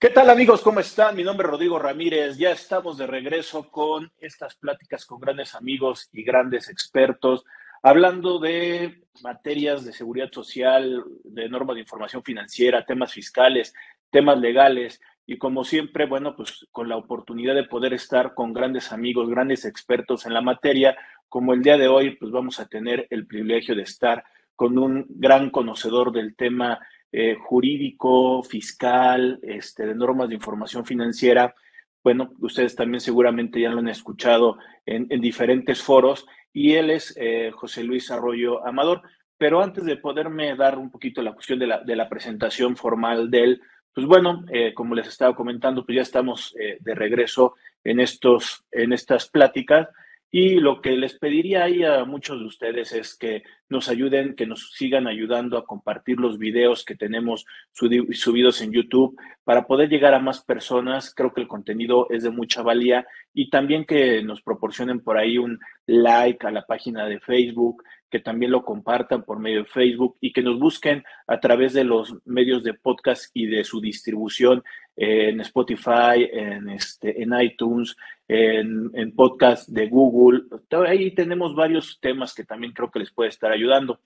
¿Qué tal amigos? ¿Cómo están? Mi nombre es Rodrigo Ramírez. Ya estamos de regreso con estas pláticas con grandes amigos y grandes expertos, hablando de materias de seguridad social, de normas de información financiera, temas fiscales, temas legales y como siempre, bueno, pues con la oportunidad de poder estar con grandes amigos, grandes expertos en la materia, como el día de hoy, pues vamos a tener el privilegio de estar con un gran conocedor del tema eh, jurídico, fiscal, este, de normas de información financiera. Bueno, ustedes también seguramente ya lo han escuchado en, diferentes foros y él es eh, José Luis Arroyo Amador. Pero antes de poderme dar un poquito la cuestión de la, de la presentación formal de él, pues bueno, eh, como les estaba comentando, pues ya estamos de regreso en, estos, en estas pláticas y lo que les pediría ahí a muchos de ustedes es que nos ayuden, que nos sigan ayudando a compartir los videos que tenemos subidos en YouTube para poder llegar a más personas. Creo que el contenido es de mucha valía y también que nos proporcionen por ahí un like a la página de Facebook, que también lo compartan por medio de Facebook y que nos busquen a través de los medios de podcast y de su distribución en Spotify, en, este, en iTunes, en, en podcast de Google. Ahí tenemos varios temas que también creo que les puede estar ayudando.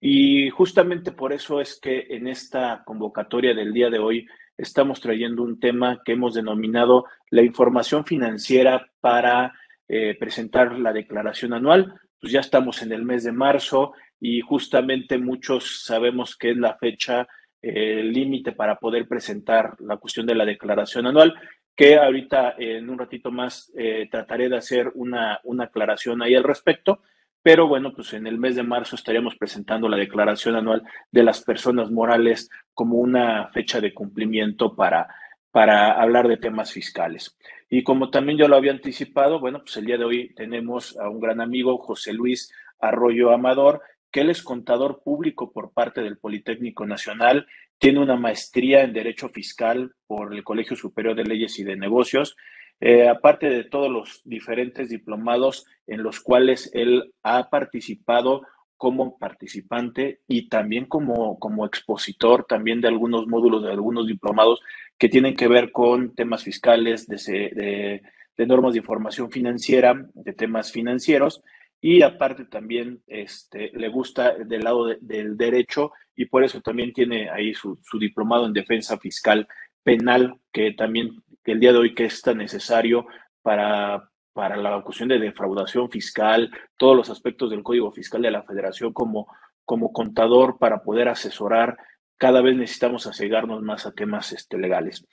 Y justamente por eso es que en esta convocatoria del día de hoy estamos trayendo un tema que hemos denominado la información financiera para eh, presentar la declaración anual. Pues ya estamos en el mes de marzo y justamente muchos sabemos que es la fecha el límite para poder presentar la cuestión de la declaración anual, que ahorita en un ratito más eh, trataré de hacer una, una aclaración ahí al respecto. Pero bueno, pues en el mes de marzo estaríamos presentando la declaración anual de las personas morales como una fecha de cumplimiento para, para hablar de temas fiscales. Y como también yo lo había anticipado, bueno, pues el día de hoy tenemos a un gran amigo, José Luis Arroyo Amador, que él es contador público por parte del Politécnico Nacional, tiene una maestría en Derecho Fiscal por el Colegio Superior de Leyes y de Negocios, eh, aparte de todos los diferentes diplomados en los cuales él ha participado como participante y también como, como expositor también de algunos módulos, de algunos diplomados que tienen que ver con temas fiscales, de, de normas de información financiera, de temas financieros. Y aparte también este, le gusta del lado del derecho y por eso también tiene ahí su, diplomado en defensa fiscal penal, que también el día de hoy que es tan necesario para, para la cuestión de defraudación fiscal, todos los aspectos del Código Fiscal de la Federación como, como contador para poder asesorar. Cada vez necesitamos asegarnos más a temas este, legales.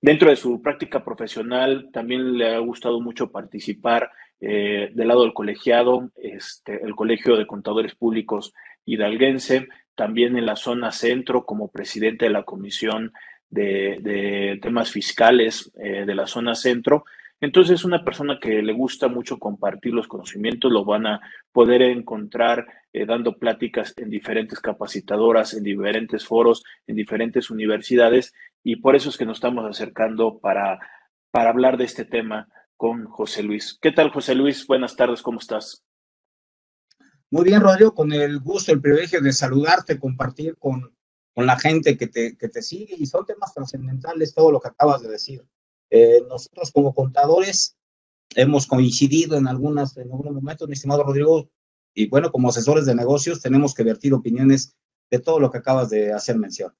Dentro de su práctica profesional, también le ha gustado mucho participar eh, del lado del colegiado, este, el Colegio de Contadores Públicos hidalguense, también en la zona centro como presidente de la Comisión de, Temas Fiscales eh, de la zona centro. Entonces es una persona que le gusta mucho compartir los conocimientos, lo van a poder encontrar eh, dando pláticas en diferentes capacitadoras, en diferentes foros, en diferentes universidades, y por eso es que nos estamos acercando para, para hablar de este tema con José Luis. ¿Qué tal, José Luis? Buenas tardes, ¿cómo estás? Muy bien, Rodrigo, con el gusto, el privilegio de saludarte, compartir con, con la gente que te, que te sigue y son temas trascendentales todo lo que acabas de decir. Eh, nosotros como contadores hemos coincidido en algunas, en algunos momentos, mi estimado Rodrigo, y bueno, como asesores de negocios tenemos que vertir opiniones de todo lo que acabas de hacer mención.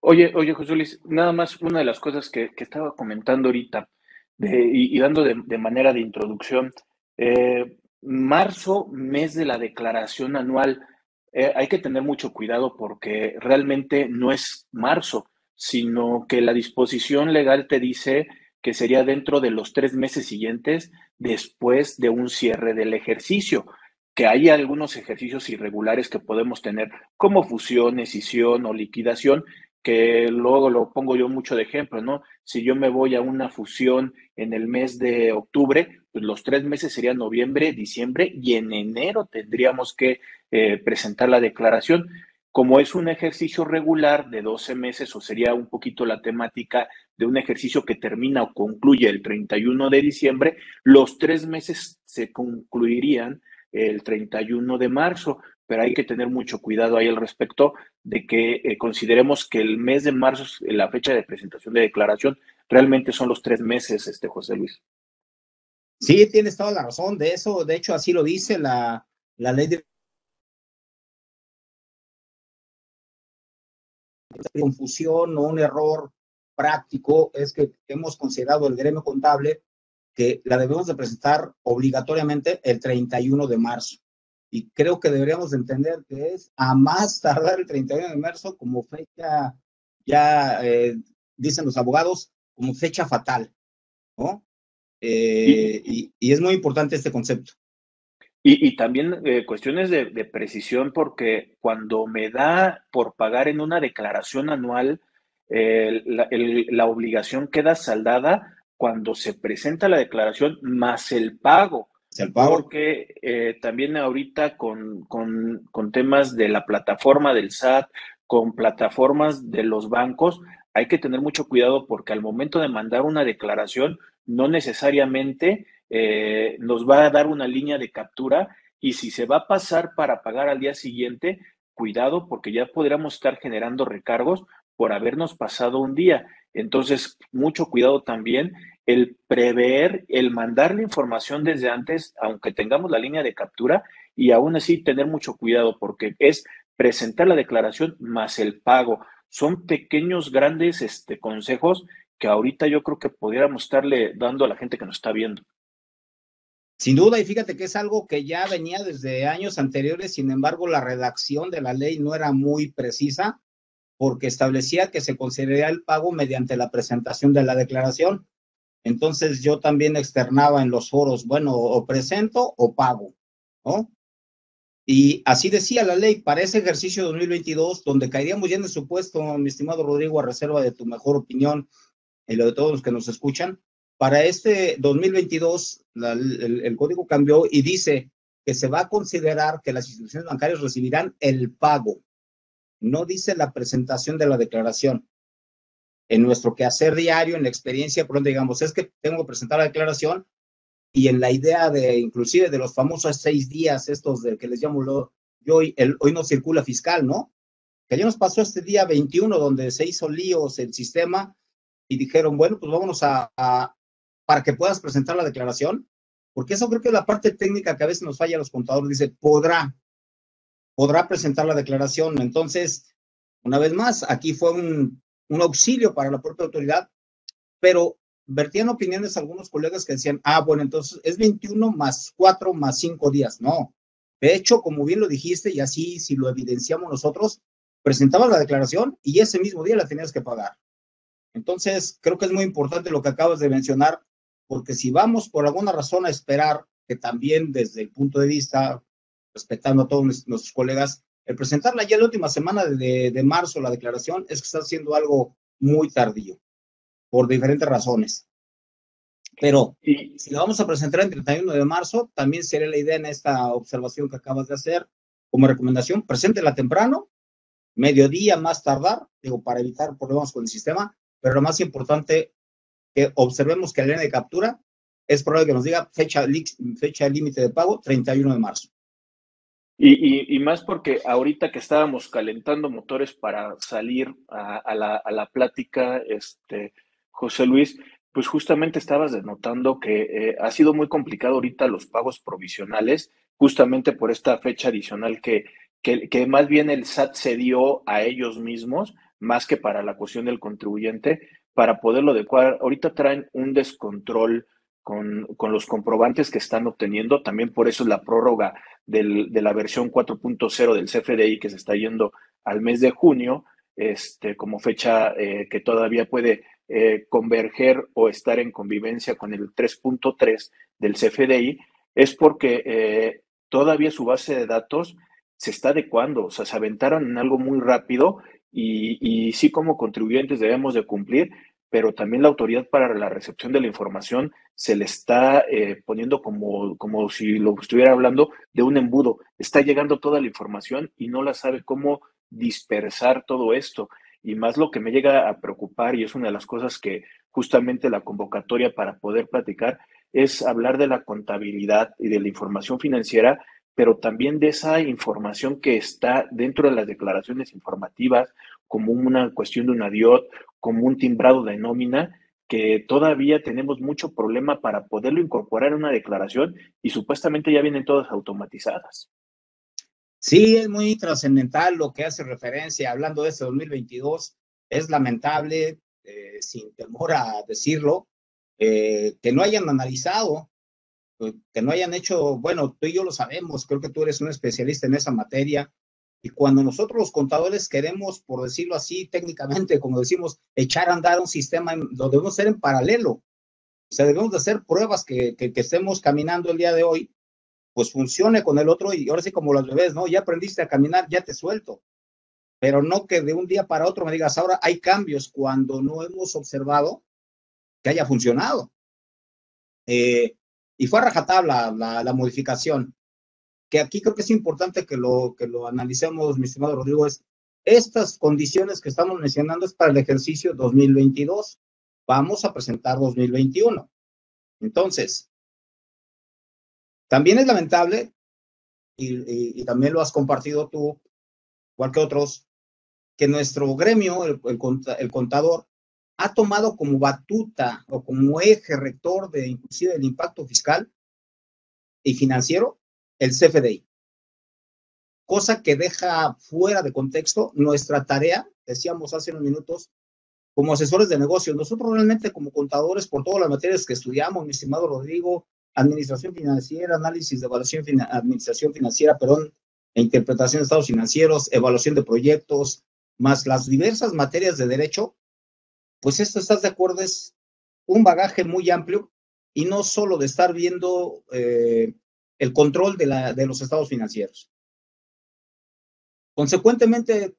Oye, oye, José Luis, nada más una de las cosas que, que estaba comentando ahorita, y, dando de, manera de introducción, eh, marzo, mes de la declaración anual, eh, hay que tener mucho cuidado porque realmente no es marzo, sino que la disposición legal te dice que sería dentro de los tres meses siguientes después de un cierre del ejercicio, que hay algunos ejercicios irregulares que podemos tener como fusión, escisión o liquidación, que luego lo pongo yo mucho de ejemplo, ¿no? Si yo me voy a una fusión en el mes de octubre, pues los tres meses serían noviembre, diciembre y en enero tendríamos que eh, presentar la declaración. Como es un ejercicio regular de 12 meses, o sería un poquito la temática de un ejercicio que termina o concluye el 31 de diciembre, los tres meses se concluirían el 31 de marzo, pero hay que tener mucho cuidado ahí al respecto de que eh, consideremos que el mes de marzo la fecha de presentación de declaración, realmente son los tres meses, este José Luis. Sí, tienes toda la razón de eso, de hecho así lo dice la, la ley de confusión o un error práctico es que hemos considerado el gremio contable que la debemos de presentar obligatoriamente el 31 de marzo. Y creo que deberíamos entender que es a más tardar el 31 de marzo como fecha, ya eh, dicen los abogados, como fecha fatal, ¿no? Eh, y, es muy importante este concepto. Y, también eh, cuestiones de, precisión, porque cuando me da por pagar en una declaración anual, la, obligación queda saldada cuando se presenta la declaración más el pago. El pago. Porque eh, también ahorita con, con, con temas de la plataforma del SAT, con plataformas de los bancos, hay que tener mucho cuidado porque al momento de mandar una declaración, no necesariamente eh, nos va a dar una línea de captura y si se va a pasar para pagar al día siguiente, cuidado porque ya podríamos estar generando recargos por habernos pasado un día. Entonces, mucho cuidado también el prever, el mandar la información desde antes, aunque tengamos la línea de captura, y aún así tener mucho cuidado porque es presentar la declaración más el pago. Son pequeños, grandes este, consejos que ahorita yo creo que pudiéramos estarle dando a la gente que nos está viendo. Sin duda, y fíjate que es algo que ya venía desde años anteriores, sin embargo, la redacción de la ley no era muy precisa porque establecía que se consideraría el pago mediante la presentación de la declaración. Entonces yo también externaba en los foros, bueno, o presento o pago, ¿no? Y así decía la ley, para ese ejercicio 2022, donde caeríamos ya en el supuesto, mi estimado Rodrigo, a reserva de tu mejor opinión y lo de todos los que nos escuchan, para este 2022 el, código cambió y dice que se va a considerar que las instituciones bancarias recibirán el pago, no dice la presentación de la declaración. En nuestro quehacer diario, en la experiencia, por donde digamos, es que tengo que presentar la declaración y en la idea de, inclusive, de los famosos seis días, estos de que les llamo lo, yo, el, hoy no circula fiscal, ¿no? Que ya nos pasó este día 21 donde se hizo líos el sistema y dijeron, bueno, pues vámonos a, a, para que puedas presentar la declaración, porque eso creo que es la parte técnica que a veces nos falla a los contadores, dice, podrá, podrá presentar la declaración. Entonces, una vez más, aquí fue un, un auxilio para la propia autoridad, pero vertían opiniones algunos colegas que decían, ah, bueno, entonces es 21 más 4 más 5 días. No. De hecho, como bien lo dijiste, y así si lo evidenciamos nosotros, presentabas la declaración y ese mismo día la tenías que pagar. Entonces, creo que es muy importante lo que acabas de mencionar, porque si vamos por alguna razón a esperar que también desde el punto de vista respetando a todos nuestros colegas, el presentarla ya la última semana de, marzo, la declaración, es que está haciendo algo muy tardío, por diferentes razones. Pero si la vamos a presentar el 31 de marzo, también sería la idea en esta observación que acabas de hacer, como recomendación, preséntela temprano, mediodía más tardar, digo, para evitar problemas con el sistema, pero lo más importante, que observemos que la línea de captura es probable que nos diga fecha, fecha límite de pago, 31 de marzo. Y, más porque ahorita que estábamos calentando motores para salir a, la, plática, este, José Luis, pues justamente estabas denotando que eh, ha sido muy complicado ahorita los pagos provisionales, justamente por esta fecha adicional que, que más bien el SAT se dio a ellos mismos, más que para la cuestión del contribuyente, para poderlo adecuar. Ahorita traen un descontrol con, con, los comprobantes que están obteniendo. También por eso es la prórroga de la versión 4.0 del CFDI que se está yendo al mes de junio, este, como fecha eh, que todavía puede eh, converger o estar en convivencia con el 3.3 del CFDI, es porque eh, todavía su base de datos se está adecuando, o sea, se aventaron en algo muy rápido y, y sí como contribuyentes debemos de cumplir, pero también la autoridad para la recepción de la información se le está eh, poniendo como, como si lo estuviera hablando de un embudo. Está llegando toda la información y no la sabe cómo dispersar todo esto. Y más lo que me llega a preocupar, y es una de las cosas que justamente la convocatoria para poder platicar, es hablar de la contabilidad y de la información financiera pero también de esa información que está dentro de las declaraciones informativas, como una cuestión de una DIOT, como un timbrado de nómina, que todavía tenemos mucho problema para poderlo incorporar en una declaración y supuestamente ya vienen todas automatizadas. Sí, es muy trascendental lo que hace referencia, hablando de este 2022, es lamentable, eh, sin temor a decirlo, eh, que no hayan analizado, que no hayan hecho, bueno, tú y yo lo sabemos, creo que tú eres un especialista en esa materia, y cuando nosotros los contadores queremos, por decirlo así, técnicamente, como decimos, echar a andar un sistema, lo debemos hacer en paralelo. O sea, debemos de hacer pruebas que, que, estemos caminando el día de hoy, pues funcione con el otro y ahora sí como los bebés, ¿no? Ya aprendiste a caminar, ya te suelto. Pero no que de un día para otro me digas, ahora hay cambios cuando no hemos observado que haya funcionado. Eh, y fue a rajatabla la, la modificación que aquí creo que es importante que lo, que lo analicemos, mi estimado Rodrigo, es estas condiciones que estamos mencionando es para el ejercicio 2022. Vamos a presentar 2021. Entonces, también es lamentable, y, también lo has compartido tú, igual que otros, que nuestro gremio, el, el, contador, ha tomado como batuta o como eje rector de inclusive el impacto fiscal y financiero el CFDI. Cosa que deja fuera de contexto nuestra tarea, decíamos hace unos minutos, como asesores de negocios. Nosotros realmente como contadores, por todas las materias que estudiamos, mi estimado Rodrigo, administración financiera, análisis de evaluación, administración financiera, perdón, e interpretación de estados financieros, evaluación de proyectos, más las diversas materias de derecho, pues esto, ¿estás de acuerdo? Es un bagaje muy amplio y no solo de estar viendo eh, el control de, los estados financieros. Consecuentemente,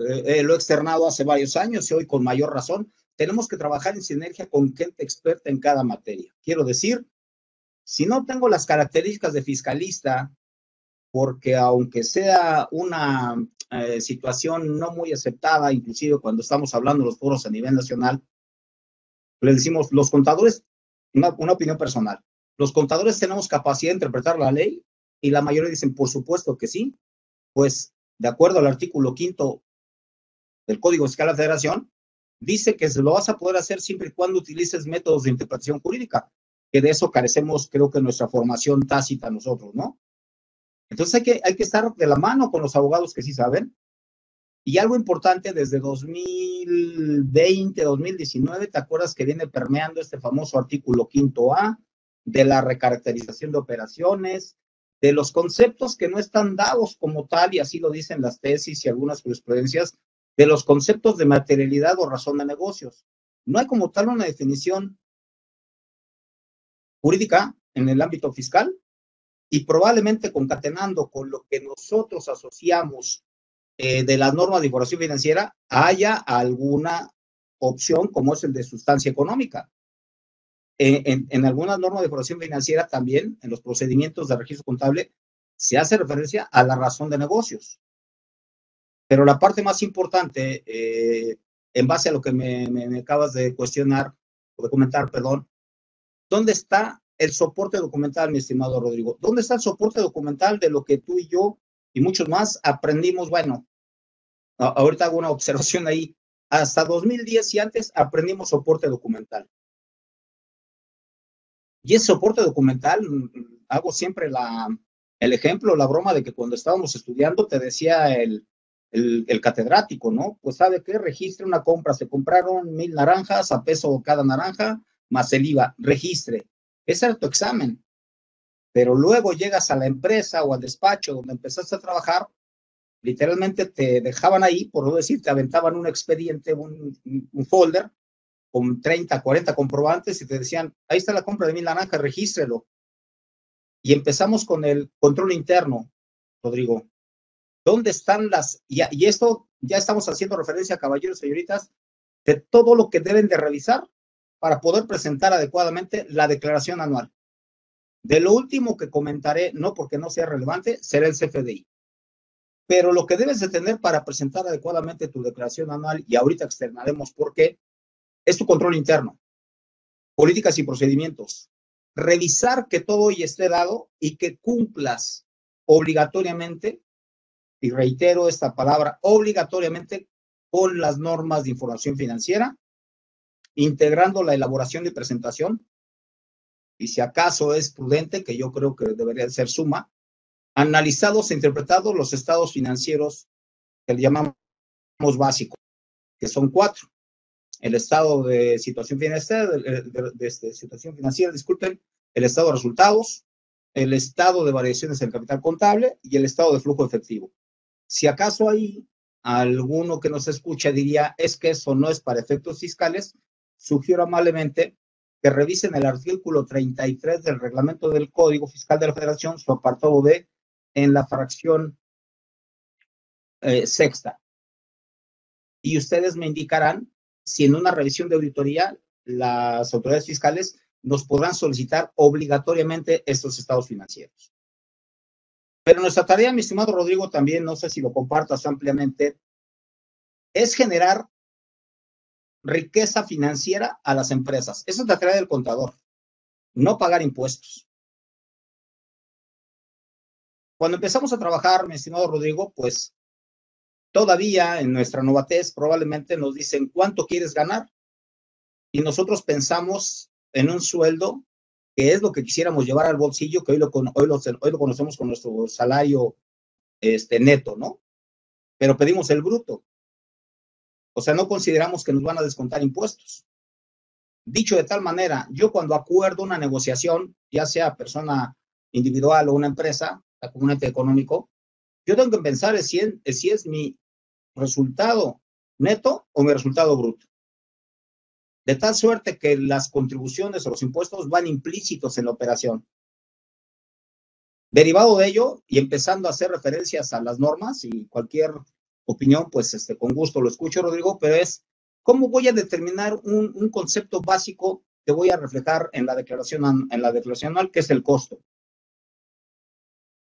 eh, lo he externado hace varios años y hoy con mayor razón, tenemos que trabajar en sinergia con gente experta en cada materia. Quiero decir, si no tengo las características de fiscalista, porque aunque sea una eh, situación no muy aceptada, inclusive cuando estamos hablando de los foros a nivel nacional, le decimos, los contadores, una, opinión personal, los contadores tenemos capacidad de interpretar la ley y la mayoría dicen, por supuesto que sí, pues de acuerdo al artículo quinto del Código Fiscal de la Federación, dice que se lo vas a poder hacer siempre y cuando utilices métodos de interpretación jurídica, que de eso carecemos, creo que nuestra formación tácita nosotros, ¿no? Entonces hay que, hay que estar de la mano con los abogados que sí saben. Y algo importante, desde 2020, 2019, ¿te acuerdas que viene permeando este famoso artículo quinto A, de la recaracterización de operaciones, de los conceptos que no están dados como tal, y así lo dicen las tesis y algunas jurisprudencias, de los conceptos de materialidad o razón de negocios. No hay como tal una definición jurídica en el ámbito fiscal y probablemente concatenando con lo que nosotros asociamos eh, de las normas de información financiera, haya alguna opción como es el de sustancia económica. En, en, algunas normas de formación financiera también, en los procedimientos de registro contable, se hace referencia a la razón de negocios. Pero la parte más importante, eh, en base a lo que me, acabas de cuestionar, o de comentar, perdón, ¿dónde está el soporte documental, mi estimado Rodrigo? ¿Dónde está el soporte documental de lo que tú y yo y muchos más aprendimos? Bueno, ahorita hago una observación ahí. Hasta 2010 y antes aprendimos soporte documental. Y ese soporte documental, mm, hago siempre la, el ejemplo, la broma de que cuando estábamos estudiando te decía el, el, el, catedrático, ¿no? Pues sabe qué, registre una compra, se compraron mil naranjas a peso cada naranja, más el IVA, registre. Ese era tu examen. Pero luego llegas a la empresa o al despacho donde empezaste a trabajar, literalmente te dejaban ahí, por no decir, te aventaban un expediente, un, un folder, con 30, 40 comprobantes y te decían, ahí está la compra de mil naranjas, regístrelo. Y empezamos con el control interno, Rodrigo. ¿Dónde están las, y, y esto ya estamos haciendo referencia, caballeros señoritas, de todo lo que deben de revisar para poder presentar adecuadamente la declaración anual. De lo último que comentaré, no porque no sea relevante, será el CFDI. Pero lo que debes de tener para presentar adecuadamente tu declaración anual, y ahorita externaremos por qué, es tu control interno, políticas y procedimientos, revisar que todo hoy esté dado y que cumplas obligatoriamente, y reitero esta palabra, obligatoriamente con las normas de información financiera, integrando la elaboración y presentación, y si acaso es prudente, que yo creo que debería ser suma, analizados e interpretados los estados financieros que le llamamos básicos, que son cuatro. El estado de situación financiera, de, este, situación financiera, disculpen, el estado de resultados, el estado de variaciones en el capital contable y el estado de flujo efectivo. Si acaso hay alguno que nos escucha diría, es que eso no es para efectos fiscales, sugiero amablemente que revisen el artículo 33 del reglamento del Código Fiscal de la Federación, su apartado B, en la fracción eh, sexta. Y ustedes me indicarán si en una revisión de auditoría las autoridades fiscales nos podrán solicitar obligatoriamente estos estados financieros. Pero nuestra tarea, mi estimado Rodrigo, también, no sé si lo compartas ampliamente, es generar riqueza financiera a las empresas. Esa es la tarea del contador, no pagar impuestos. Cuando empezamos a trabajar, mi estimado Rodrigo, pues todavía en nuestra novatez probablemente nos dicen cuánto quieres ganar y nosotros pensamos en un sueldo que es lo que quisiéramos llevar al bolsillo, que hoy lo, hoy lo, hoy lo conocemos con nuestro salario este, neto, ¿no? Pero pedimos el bruto. O sea, no consideramos que nos van a descontar impuestos. Dicho de tal manera, yo cuando acuerdo una negociación, ya sea persona individual o una empresa, la comunidad económico, yo tengo que pensar si es, si es mi resultado neto o mi resultado bruto. De tal suerte que las contribuciones o los impuestos van implícitos en la operación. Derivado de ello, y empezando a hacer referencias a las normas y cualquier opinión, pues este, con gusto lo escucho, Rodrigo, pero es cómo voy a determinar un, un concepto básico que voy a reflejar en la declaración, en la declaración anual, que es el costo.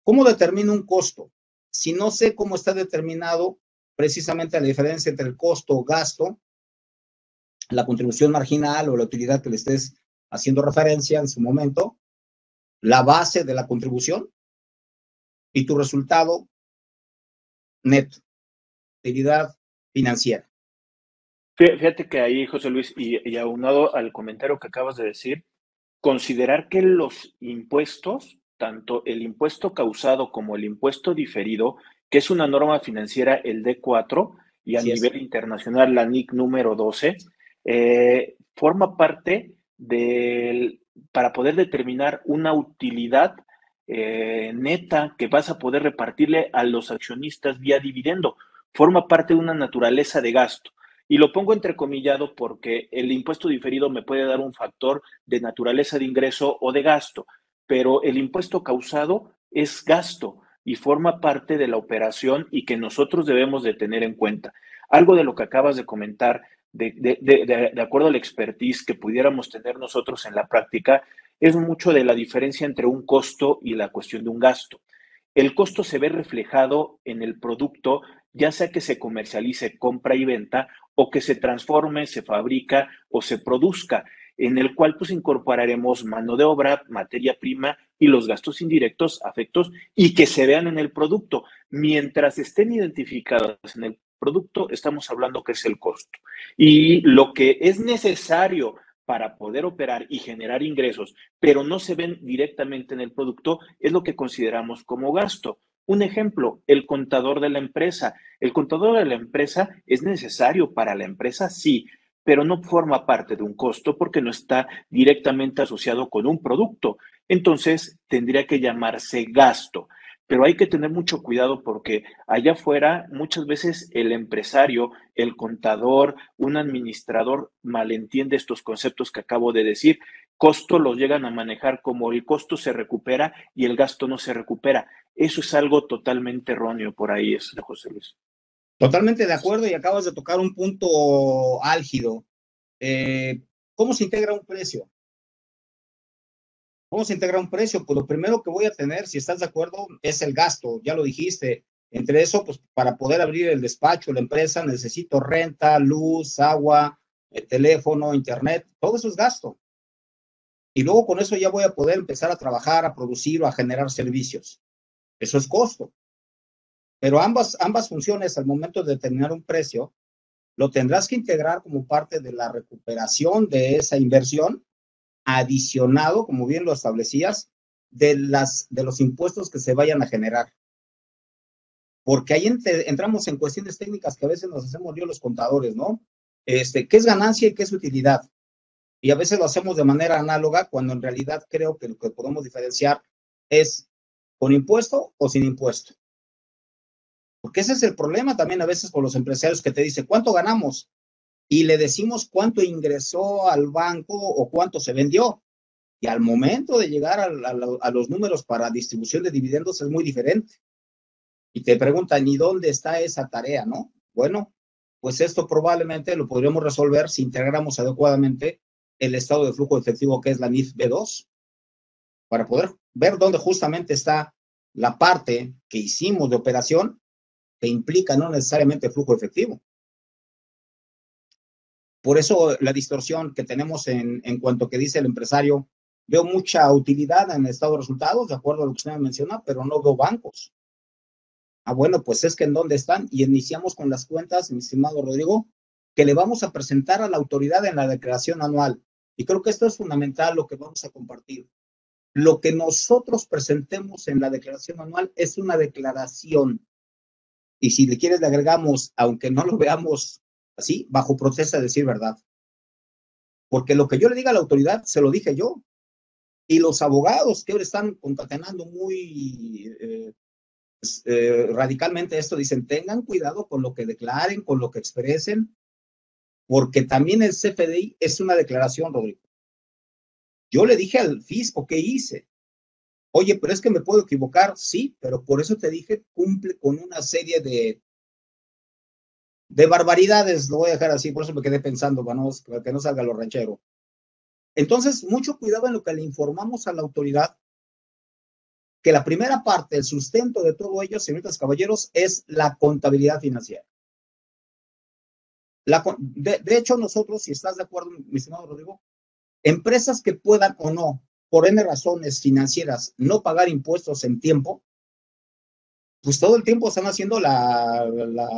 ¿Cómo determino un costo? Si no sé cómo está determinado precisamente la diferencia entre el costo o gasto, la contribución marginal o la utilidad que le estés haciendo referencia en su momento, la base de la contribución y tu resultado neto financiera. Fíjate que ahí, José Luis, y, aunado al comentario que acabas de decir, considerar que los impuestos, tanto el impuesto causado como el impuesto diferido, que es una norma financiera, el D4, y a nivel internacional la NIC número 12, eh, forma parte del, para poder determinar una utilidad eh, neta que vas a poder repartirle a los accionistas vía dividendo forma parte de una naturaleza de gasto. Y lo pongo entrecomillado porque el impuesto diferido me puede dar un factor de naturaleza de ingreso o de gasto, pero el impuesto causado es gasto y forma parte de la operación y que nosotros debemos de tener en cuenta. Algo de lo que acabas de comentar, de, de, de acuerdo a la expertise que pudiéramos tener nosotros en la práctica, es mucho de la diferencia entre un costo y la cuestión de un gasto. El costo se ve reflejado en el producto ya sea que se comercialice, compra y venta, o que se transforme, se fabrica o se produzca, en el cual pues incorporaremos mano de obra, materia prima y los gastos indirectos, afectos, y que se vean en el producto. Mientras estén identificados en el producto, estamos hablando que es el costo. Y lo que es necesario para poder operar y generar ingresos, pero no se ven directamente en el producto, es lo que consideramos como gasto. Un ejemplo, el contador de la empresa. El contador de la empresa es necesario para la empresa, sí, pero no forma parte de un costo porque no está directamente asociado con un producto. Entonces, tendría que llamarse gasto. Pero hay que tener mucho cuidado porque allá afuera muchas veces el empresario, el contador, un administrador malentiende estos conceptos que acabo de decir. Costo los llegan a manejar como el costo se recupera y el gasto no se recupera. Eso es algo totalmente erróneo por ahí, es José Luis. Totalmente de acuerdo y acabas de tocar un punto álgido. Eh, ¿Cómo se integra un precio? ¿Cómo se integra un precio? Pues lo primero que voy a tener, si estás de acuerdo, es el gasto, ya lo dijiste. Entre eso, pues para poder abrir el despacho, la empresa, necesito renta, luz, agua, el teléfono, internet, todo eso es gasto. Y luego con eso ya voy a poder empezar a trabajar, a producir o a generar servicios. Eso es costo. Pero ambas, ambas funciones al momento de determinar un precio, lo tendrás que integrar como parte de la recuperación de esa inversión, adicionado, como bien lo establecías, de, las, de los impuestos que se vayan a generar. Porque ahí entramos en cuestiones técnicas que a veces nos hacemos yo los contadores, ¿no? Este, ¿Qué es ganancia y qué es utilidad? Y a veces lo hacemos de manera análoga cuando en realidad creo que lo que podemos diferenciar es con impuesto o sin impuesto. Porque ese es el problema también a veces con los empresarios que te dicen, ¿cuánto ganamos? Y le decimos cuánto ingresó al banco o cuánto se vendió. Y al momento de llegar a, los números para distribución de dividendos es muy diferente. Y te preguntan, ¿y dónde está esa tarea? ¿No? Bueno, pues esto probablemente lo podríamos resolver si integramos adecuadamente el estado de flujo efectivo que es la NIF B2, para poder ver dónde justamente está la parte que hicimos de operación que implica no necesariamente flujo efectivo. Por eso la distorsión que tenemos en, en cuanto que dice el empresario, veo mucha utilidad en el estado de resultados, de acuerdo a lo que usted me menciona, pero no veo bancos. Ah, bueno, pues es que en dónde están. Y iniciamos con las cuentas, mi estimado Rodrigo, que le vamos a presentar a la autoridad en la declaración anual. Y creo que esto es fundamental lo que vamos a compartir. Lo que nosotros presentemos en la declaración anual es una declaración. Y si le quieres, le agregamos, aunque no lo veamos así, bajo protesta de decir verdad. Porque lo que yo le diga a la autoridad, se lo dije yo. Y los abogados que ahora están concatenando muy eh, pues, eh, radicalmente esto, dicen, tengan cuidado con lo que declaren, con lo que expresen, porque también el CFDI es una declaración, Rodrigo. Yo le dije al fisco, ¿qué hice? Oye, pero es que me puedo equivocar, sí, pero por eso te dije, cumple con una serie de, de barbaridades, lo voy a dejar así, por eso me quedé pensando, para, que no salga lo ranchero. Entonces, mucho cuidado en lo que le informamos a la autoridad, que la primera parte, el sustento de todo ello, señoritas caballeros, es la contabilidad financiera. De, de, hecho, nosotros, si estás de acuerdo, mi estimado Rodrigo, empresas que puedan o no, por N razones financieras, no pagar impuestos en tiempo, pues todo el tiempo están haciendo la,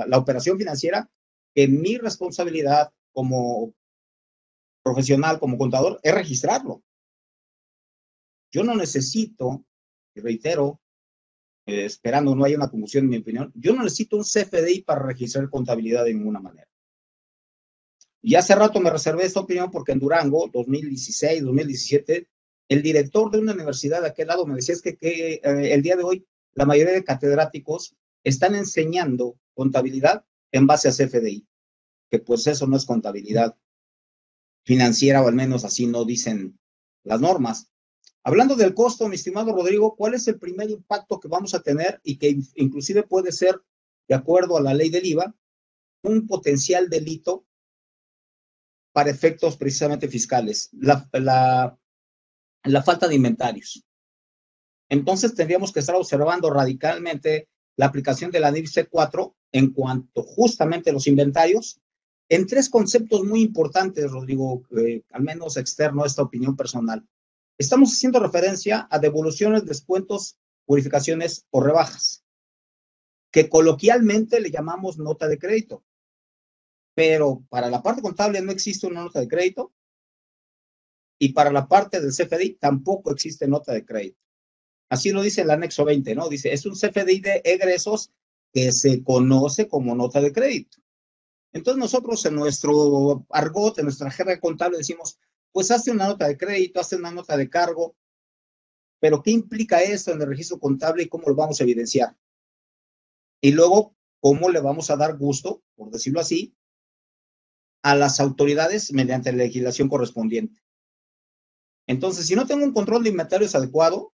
la, operación financiera que mi responsabilidad como profesional, como contador, es registrarlo. Yo no necesito, y reitero, eh, esperando no haya una confusión en mi opinión, yo no necesito un CFDI para registrar contabilidad de ninguna manera. Y hace rato me reservé esta opinión porque en Durango, 2016, 2017, el director de una universidad de aquel lado me decía es que, que eh, el día de hoy la mayoría de catedráticos están enseñando contabilidad en base a CFDI, que pues eso no es contabilidad financiera o al menos así no dicen las normas. Hablando del costo, mi estimado Rodrigo, ¿cuál es el primer impacto que vamos a tener y que inclusive puede ser, de acuerdo a la ley del IVA, un potencial delito para efectos precisamente fiscales, la, la, la falta de inventarios. Entonces tendríamos que estar observando radicalmente la aplicación de la NIF 4 en cuanto justamente a los inventarios, en tres conceptos muy importantes, Rodrigo, al menos externo a esta opinión personal. Estamos haciendo referencia a devoluciones, descuentos, purificaciones o rebajas, que coloquialmente le llamamos nota de crédito pero para la parte contable no existe una nota de crédito y para la parte del CFDI tampoco existe nota de crédito. Así lo dice el anexo 20, ¿no? Dice, es un CFDI de egresos que se conoce como nota de crédito. Entonces nosotros en nuestro argot, en nuestra jerga contable decimos, pues hazte una nota de crédito, hazte una nota de cargo, pero ¿qué implica esto en el registro contable y cómo lo vamos a evidenciar? Y luego, ¿cómo le vamos a dar gusto, por decirlo así, a las autoridades mediante la legislación correspondiente. Entonces, si no tengo un control de inventarios adecuado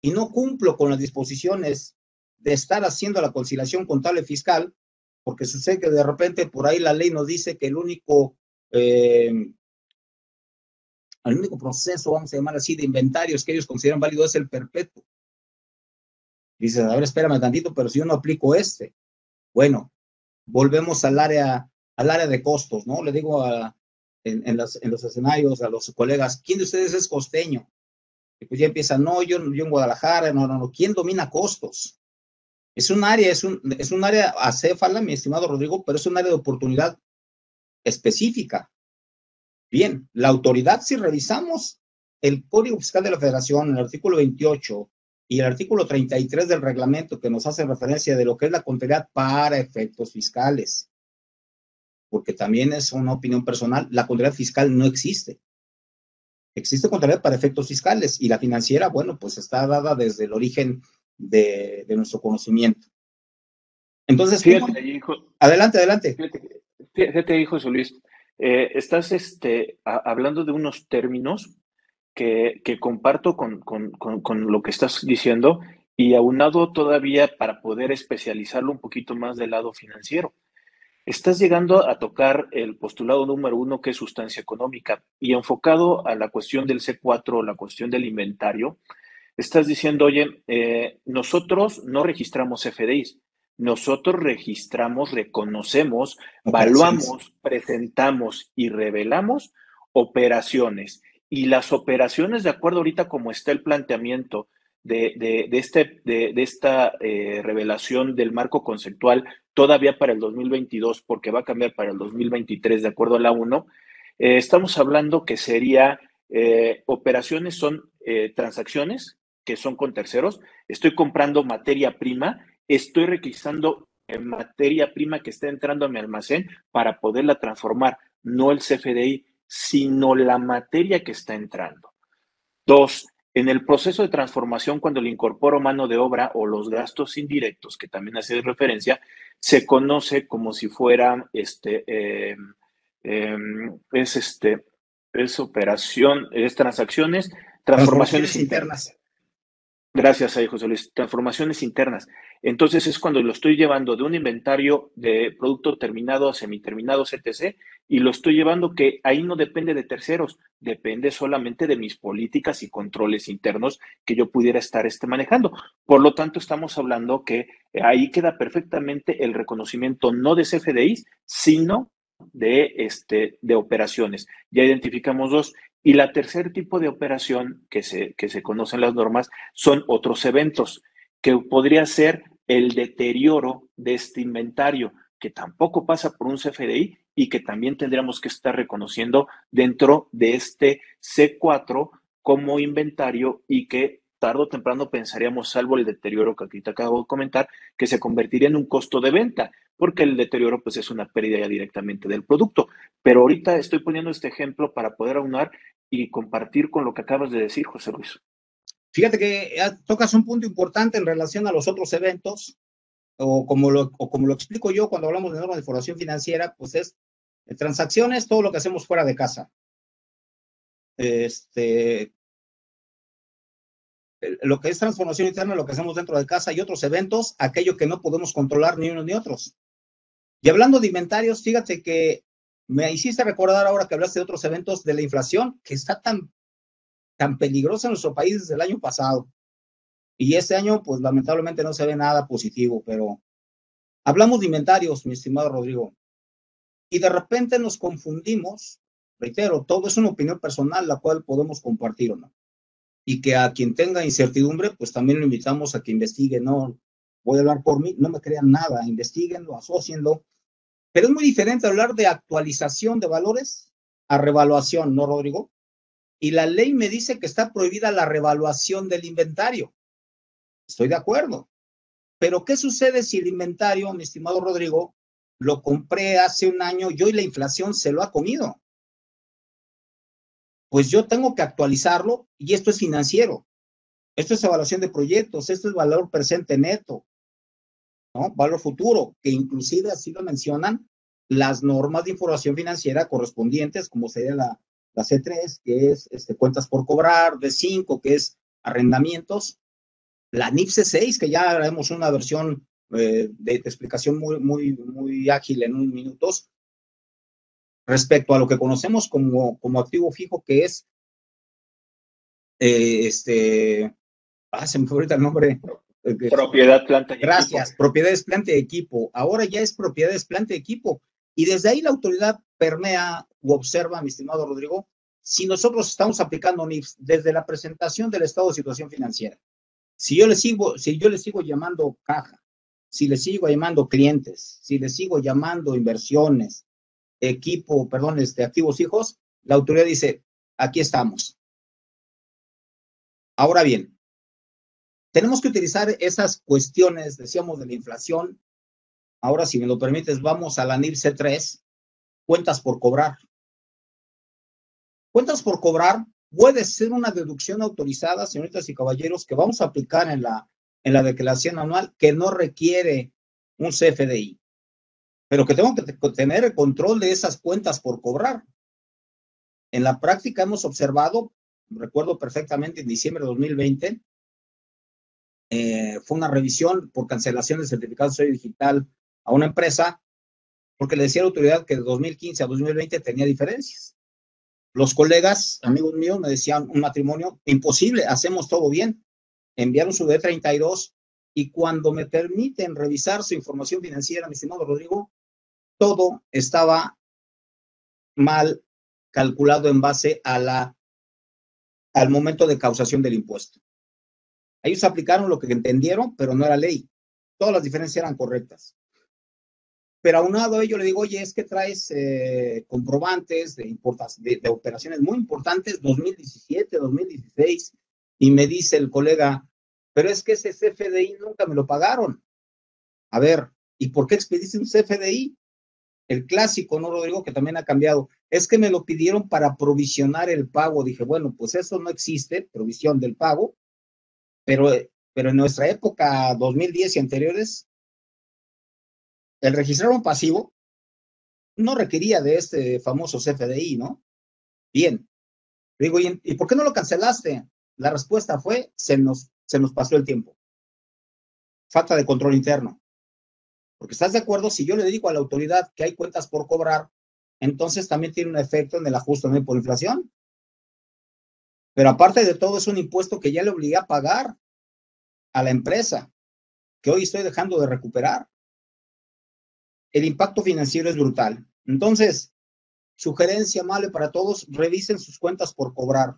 y no cumplo con las disposiciones de estar haciendo la conciliación contable fiscal, porque sucede que de repente por ahí la ley nos dice que el único, eh, el único proceso, vamos a llamar así, de inventarios que ellos consideran válido es el perpetuo. Dices, a ver, espérame tantito, pero si yo no aplico este, bueno, volvemos al área al área de costos, ¿no? Le digo a, en, los escenarios a los colegas, ¿quién de ustedes es costeño? Y pues ya empiezan, no, yo, en Guadalajara, no, no, no, ¿quién domina costos? Es un área, es un, es un área acéfala, mi estimado Rodrigo, pero es un área de oportunidad específica. Bien, la autoridad, si revisamos el Código Fiscal de la Federación, el artículo 28 y el artículo 33 del reglamento que nos hace referencia de lo que es la contabilidad para efectos fiscales, porque también es una opinión personal, la contabilidad fiscal no existe. Existe contabilidad para efectos fiscales y la financiera, bueno, pues está dada desde el origen de, nuestro conocimiento. Entonces, adelante, adelante. Fíjate, hijo Luis, eh, estás este, hablando de unos términos que, que comparto con, con, con, lo que estás diciendo y aunado todavía para poder especializarlo un poquito más del lado financiero. Estás llegando a tocar el postulado número uno, que es sustancia económica, y enfocado a la cuestión del C4, la cuestión del inventario, estás diciendo, oye, eh, nosotros no registramos FDIs, nosotros registramos, reconocemos, evaluamos, presentamos y revelamos operaciones. Y las operaciones, de acuerdo ahorita como está el planteamiento de, este, de, esta eh, revelación del marco conceptual todavía para el 2022, porque va a cambiar para el 2023 de acuerdo a la 1, eh, estamos hablando que sería eh, operaciones son transacciones que son con terceros, estoy comprando materia prima, estoy requisando materia prima que está entrando a mi almacén para poderla transformar, no el CFDI, sino la materia que está entrando. Dos, en el proceso de transformación, cuando le incorporo mano de obra o los gastos indirectos, que también hace referencia, se conoce como si fuera este, em, em, es este, es operación, es transacciones, transformaciones, internas. Gracias ahí, José Luis. Transformaciones internas. Entonces es cuando lo estoy llevando de un inventario de producto terminado a semiterminado etc. y lo estoy llevando que ahí no depende de terceros, depende solamente de mis políticas y controles internos que yo pudiera estar este, manejando. Por lo tanto, estamos hablando que ahí queda perfectamente el reconocimiento no de CFDIs, sino de, este, de operaciones. Ya identificamos dos. Y la tercer tipo de operación que se, que se conocen las normas son otros eventos, que podría ser el deterioro de este inventario, que tampoco pasa por un CFDI y que también tendríamos que estar reconociendo dentro de este C4 como inventario y que tarde o temprano pensaríamos, salvo el deterioro que aquí te acabo de comentar, que se convertiría en un costo de venta, porque el deterioro pues es una pérdida ya directamente del producto. Pero ahorita estoy poniendo este ejemplo para poder aunar y compartir con lo que acabas de decir, José Luis. Fíjate que tocas un punto importante en relación a los otros eventos, o como lo, o como lo explico yo cuando hablamos de normas de formación financiera, pues es transacciones, todo lo que hacemos fuera de casa. Este, lo que es transformación interna, lo que hacemos dentro de casa y otros eventos, aquello que no podemos controlar ni unos ni otros. Y hablando de inventarios, fíjate que me hiciste recordar ahora que hablaste de otros eventos de la inflación, que está tan, tan peligrosa en nuestro país desde el año pasado. Y este año, pues lamentablemente no se ve nada positivo, pero hablamos de inventarios, mi estimado Rodrigo. Y de repente nos confundimos, reitero, todo es una opinión personal, la cual podemos compartir o no y que a quien tenga incertidumbre, pues también lo invitamos a que investigue, no voy a hablar por mí, no me crean nada, investiguenlo, asocienlo. Pero es muy diferente hablar de actualización de valores a revaluación, ¿no, Rodrigo? Y la ley me dice que está prohibida la revaluación del inventario. Estoy de acuerdo. Pero ¿qué sucede si el inventario, mi estimado Rodrigo, lo compré hace un año y hoy la inflación se lo ha comido? Pues yo tengo que actualizarlo y esto es financiero. Esto es evaluación de proyectos, esto es valor presente neto, ¿no? Valor futuro, que inclusive así lo mencionan las normas de información financiera correspondientes, como sería la, la C3, que es este, cuentas por cobrar, D5, que es arrendamientos, la NIF C6, que ya haremos una versión eh, de, de, explicación muy, muy, muy ágil en unos minutos, respecto a lo que conocemos como, como activo fijo, que es, eh, este, ah, se me fue ahorita el nombre. Propiedad, planta y Gracias, equipo. propiedades, planta y equipo. Ahora ya es propiedades, planta y equipo. Y desde ahí la autoridad permea o observa, mi estimado Rodrigo, si nosotros estamos aplicando NIFS desde la presentación del estado de situación financiera. Si yo le sigo, si yo le sigo llamando caja, si le sigo llamando clientes, si le sigo llamando inversiones, equipo, perdón, este, activos hijos, la autoridad dice, aquí estamos. Ahora bien, tenemos que utilizar esas cuestiones, decíamos, de la inflación. Ahora, si me lo permites, vamos a la NIRC 3, cuentas por cobrar. Cuentas por cobrar puede ser una deducción autorizada, señoritas y caballeros, que vamos a aplicar en la, en la declaración anual que no requiere un CFDI, pero que tengo que tener el control de esas cuentas por cobrar. En la práctica hemos observado, recuerdo perfectamente en diciembre de 2020, eh, fue una revisión por cancelación del certificado de sello digital a una empresa porque le decía la autoridad que de 2015 a 2020 tenía diferencias. Los colegas, amigos míos, me decían un matrimonio imposible, hacemos todo bien. Enviaron su D32 y cuando me permiten revisar su información financiera, mi estimado Rodrigo, todo estaba mal calculado en base a la, al momento de causación del impuesto. Ellos aplicaron lo que entendieron, pero no era ley. Todas las diferencias eran correctas. Pero aunado a ello le digo, oye, es que traes eh, comprobantes de, de, de, operaciones muy importantes, 2017, 2016, y me dice el colega, pero es que ese CFDI nunca me lo pagaron. A ver, ¿y por qué expediste un CFDI? El clásico, ¿no, Rodrigo? Que también ha cambiado. Es que me lo pidieron para provisionar el pago. Dije, bueno, pues eso no existe, provisión del pago, pero, pero en nuestra época, 2010 y anteriores, el registrar un pasivo no requería de este famoso CFDI, ¿no? Bien. Digo, ¿y, por qué no lo cancelaste? La respuesta fue, se nos, se nos pasó el tiempo. Falta de control interno. Porque estás de acuerdo, si yo le digo a la autoridad que hay cuentas por cobrar, entonces también tiene un efecto en el ajuste por inflación. Pero aparte de todo, es un impuesto que ya le obliga a pagar a la empresa, que hoy estoy dejando de recuperar el impacto financiero es brutal. Entonces, sugerencia amable para todos, revisen sus cuentas por cobrar.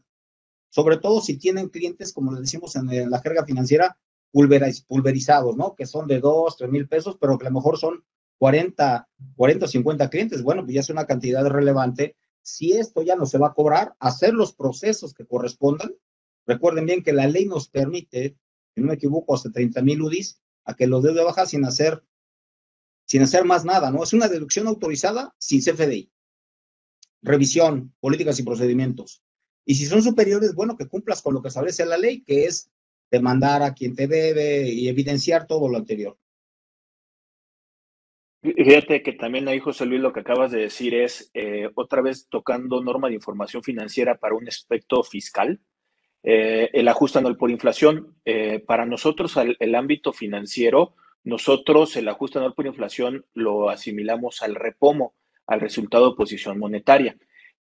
Sobre todo si tienen clientes, como les decimos en la jerga financiera, pulverizados, ¿no? Que son de 2, 3 mil pesos, pero que a lo mejor son 40, 40 o 50 clientes. Bueno, pues ya es una cantidad relevante. Si esto ya no se va a cobrar, hacer los procesos que correspondan. Recuerden bien que la ley nos permite, si no me equivoco, hasta 30 mil UDIs, a que los dé de baja sin hacer sin hacer más nada, ¿no? Es una deducción autorizada sin CFDI. Revisión, políticas y procedimientos. Y si son superiores, bueno, que cumplas con lo que establece la ley, que es demandar a quien te debe y evidenciar todo lo anterior. Fíjate que también ahí, José Luis, lo que acabas de decir es eh, otra vez tocando norma de información financiera para un aspecto fiscal. Eh, el ajuste anual por inflación, eh, para nosotros el ámbito financiero nosotros el ajuste anual por inflación lo asimilamos al repomo, al resultado de posición monetaria,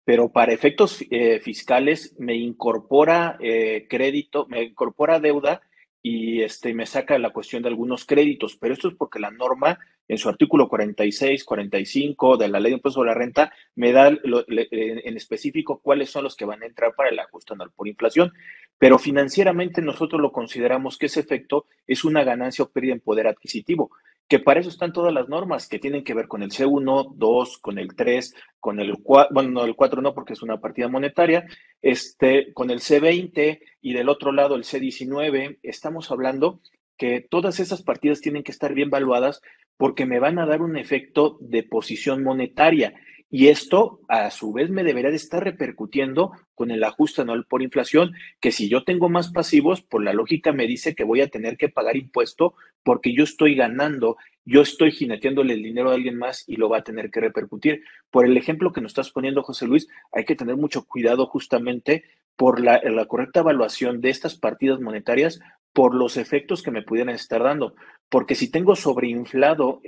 pero para efectos eh, fiscales me incorpora eh, crédito, me incorpora deuda y este, me saca la cuestión de algunos créditos, pero esto es porque la norma en su artículo 46, 45 de la ley de impuesto a la renta me da en específico cuáles son los que van a entrar para el ajuste anual por inflación. Pero financieramente nosotros lo consideramos que ese efecto es una ganancia o pérdida en poder adquisitivo, que para eso están todas las normas que tienen que ver con el C1, 2, con el 3, con el 4, bueno, no, el 4 no porque es una partida monetaria, este, con el C20 y del otro lado el C19, estamos hablando que todas esas partidas tienen que estar bien valuadas porque me van a dar un efecto de posición monetaria y esto, a su vez, me debería de estar repercutiendo con el ajuste anual por inflación, que si yo tengo más pasivos, por la lógica me dice que voy a tener que pagar impuesto porque yo estoy ganando, yo estoy jineteándole el dinero a alguien más y lo va a tener que repercutir. Por el ejemplo que nos estás poniendo, José Luis, hay que tener mucho cuidado justamente por la, correcta evaluación de estas partidas monetarias por los efectos que me pudieran estar dando. Porque si tengo sobreinflado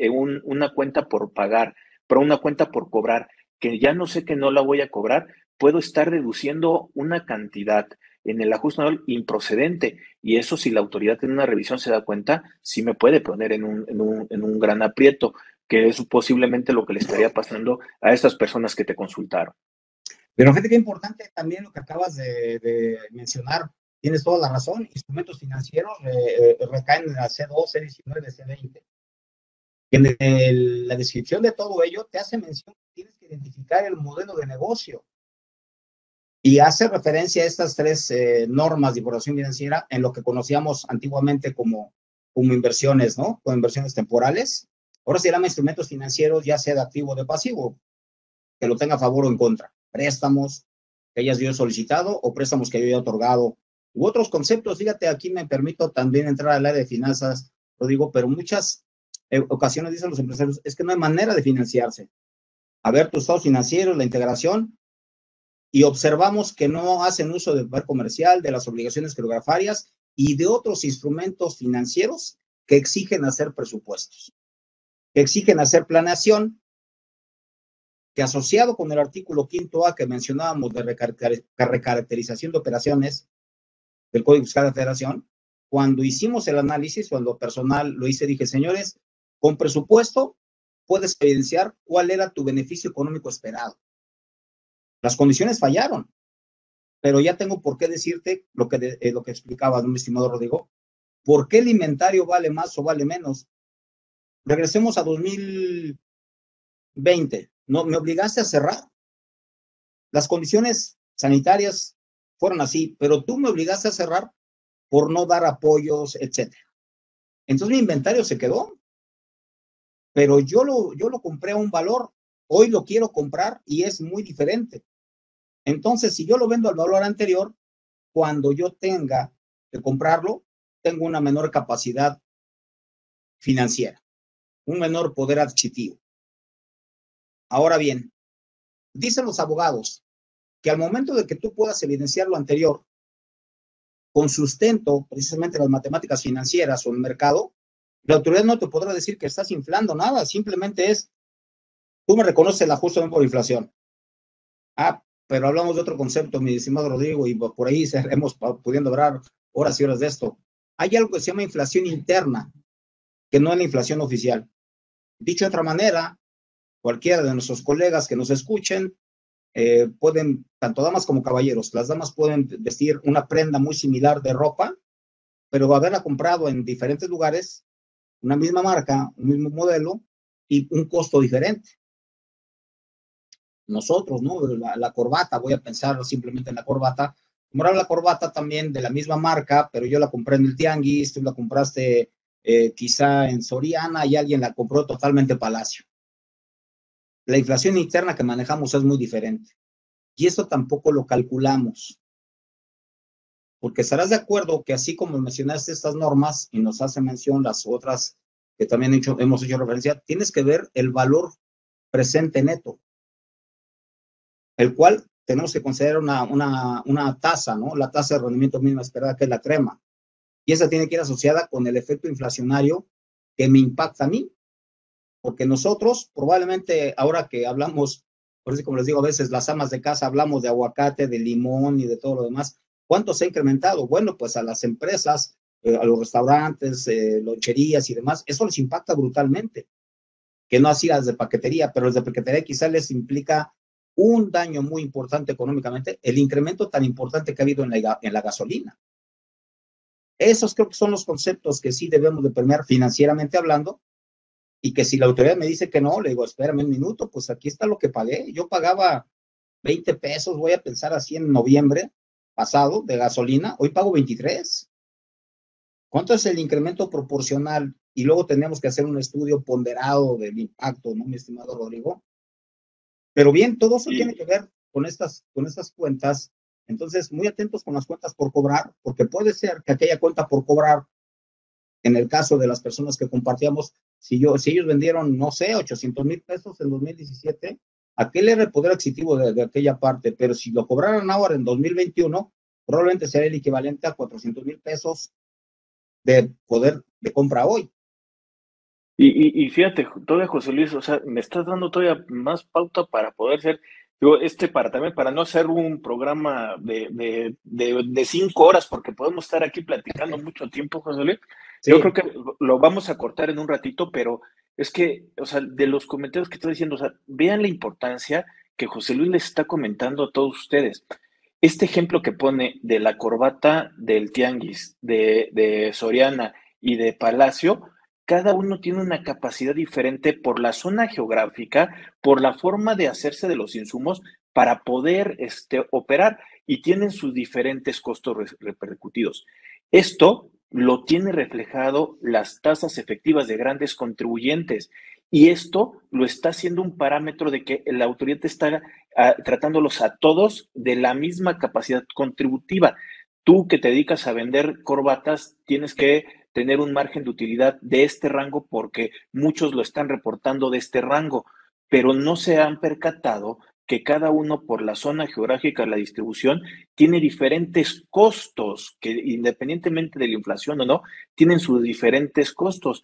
una cuenta por pagar, pero una cuenta por cobrar, que ya no sé que no la voy a cobrar, puedo estar deduciendo una cantidad en el ajuste anual improcedente. Y eso, si la autoridad en una revisión se da cuenta, sí me puede poner en un, en un, en un gran aprieto. que es posiblemente lo que le estaría pasando a estas personas que te consultaron. Pero fíjate que importante también lo que acabas de, mencionar. Tienes toda la razón. Instrumentos financieros eh, eh, recaen en la C2, C19, C20. En la descripción de todo ello te hace mención que tienes que identificar el modelo de negocio. Y hace referencia a estas tres eh, normas de información financiera en lo que conocíamos antiguamente como, como inversiones, ¿no? Como inversiones temporales. Ahora se llama instrumentos financieros, ya sea de activo o de pasivo, que lo tenga a favor o en contra préstamos que hayas yo solicitado o préstamos que yo haya otorgado u otros conceptos. Fíjate, aquí me permito también entrar al área de finanzas, lo digo, pero muchas eh, ocasiones dicen los empresarios, es que no hay manera de financiarse. A ver tus estados financieros, la integración, y observamos que no hacen uso del poder comercial, de las obligaciones geografarias y de otros instrumentos financieros que exigen hacer presupuestos, que exigen hacer planeación que asociado con el artículo quinto A que mencionábamos de recaracterización de operaciones del Código Fiscal de la Federación, cuando hicimos el análisis, cuando personal lo hice, dije, señores, con presupuesto puedes evidenciar cuál era tu beneficio económico esperado. Las condiciones fallaron, pero ya tengo por qué decirte lo que, eh, lo que explicaba, mi estimado Rodrigo, ¿por qué el inventario vale más o vale menos? Regresemos a 2020. No, me obligaste a cerrar. Las condiciones sanitarias fueron así, pero tú me obligaste a cerrar por no dar apoyos, etcétera. Entonces mi inventario se quedó, pero yo lo, yo lo compré a un valor, hoy lo quiero comprar y es muy diferente. Entonces, si yo lo vendo al valor anterior, cuando yo tenga que comprarlo, tengo una menor capacidad financiera, un menor poder adquisitivo. Ahora bien, dicen los abogados que al momento de que tú puedas evidenciar lo anterior con sustento, precisamente las matemáticas financieras o el mercado, la autoridad no te podrá decir que estás inflando nada, simplemente es, tú me reconoces el ajuste por inflación. Ah, pero hablamos de otro concepto, mi estimado Rodrigo, y por ahí seremos pudiendo hablar horas y horas de esto. Hay algo que se llama inflación interna, que no es la inflación oficial. Dicho de otra manera, cualquiera de nuestros colegas que nos escuchen eh, pueden, tanto damas como caballeros, las damas pueden vestir una prenda muy similar de ropa, pero haberla comprado en diferentes lugares, una misma marca, un mismo modelo y un costo diferente. Nosotros, ¿no? La, corbata, voy a pensar simplemente en la corbata. Comprar la corbata también de la misma marca, pero yo la compré en el Tianguis, tú la compraste eh, quizá en Soriana y alguien la compró totalmente Palacio la inflación interna que manejamos es muy diferente. Y eso tampoco lo calculamos. Porque estarás de acuerdo que así como mencionaste estas normas y nos hace mención las otras que también hecho, hemos hecho referencia, tienes que ver el valor presente neto, el cual tenemos que considerar una, tasa, ¿no? La tasa de rendimiento mínima esperada, que es la crema. Y esa tiene que ir asociada con el efecto inflacionario que me impacta a mí porque nosotros probablemente ahora que hablamos, por eso como les digo a veces, las amas de casa hablamos de aguacate, de limón y de todo lo demás, ¿cuánto se ha incrementado? Bueno, pues a las empresas, eh, a los restaurantes, eh, loncherías y demás, eso les impacta brutalmente, que no así las de paquetería, pero las de paquetería quizás les implica un daño muy importante económicamente, el incremento tan importante que ha habido en la, en la gasolina. Esos creo que son los conceptos que sí debemos de permear financieramente hablando y que si la autoridad me dice que no, le digo, espérame un minuto, pues aquí está lo que pagué. Yo pagaba 20 pesos, voy a pensar así en noviembre pasado de gasolina, hoy pago 23. ¿Cuánto es el incremento proporcional? Y luego tenemos que hacer un estudio ponderado del impacto, ¿no, mi estimado Rodrigo? Pero bien, todo eso tiene que ver con estas, con estas cuentas. Entonces, muy atentos con las cuentas por cobrar, porque puede ser que aquella cuenta por cobrar en el caso de las personas que compartíamos, si, yo, si ellos vendieron, no sé, 800 mil pesos en 2017, aquel era el poder adquisitivo de, aquella parte, pero si lo cobraran ahora en 2021, probablemente sería el equivalente a 400 mil pesos de poder de compra hoy. Y, y, fíjate, todavía José Luis, o sea, me estás dando todavía más pauta para poder ser Digo, este para también, para no hacer un programa de, de, cinco horas, porque podemos estar aquí platicando mucho tiempo, José Luis. Yo creo que lo vamos a cortar en un ratito, pero es que, o sea, de los comentarios que estoy diciendo, o sea, vean la importancia que José Luis les está comentando a todos ustedes. Este ejemplo que pone de la corbata del Tianguis, de, de Soriana y de Palacio, cada uno tiene una capacidad diferente por la zona geográfica, por la forma de hacerse de los insumos para poder este, operar y tienen sus diferentes costos repercutidos. Esto lo tiene reflejado las tasas efectivas de grandes contribuyentes y esto lo está haciendo un parámetro de que la autoridad está ah, tratándolos a todos de la misma capacidad contributiva. Tú que te dedicas a vender corbatas, tienes que tener un margen de utilidad de este rango porque muchos lo están reportando de este rango, pero no se han percatado que cada uno por la zona geográfica de la distribución tiene diferentes costos, que independientemente de la inflación o no, tienen sus diferentes costos.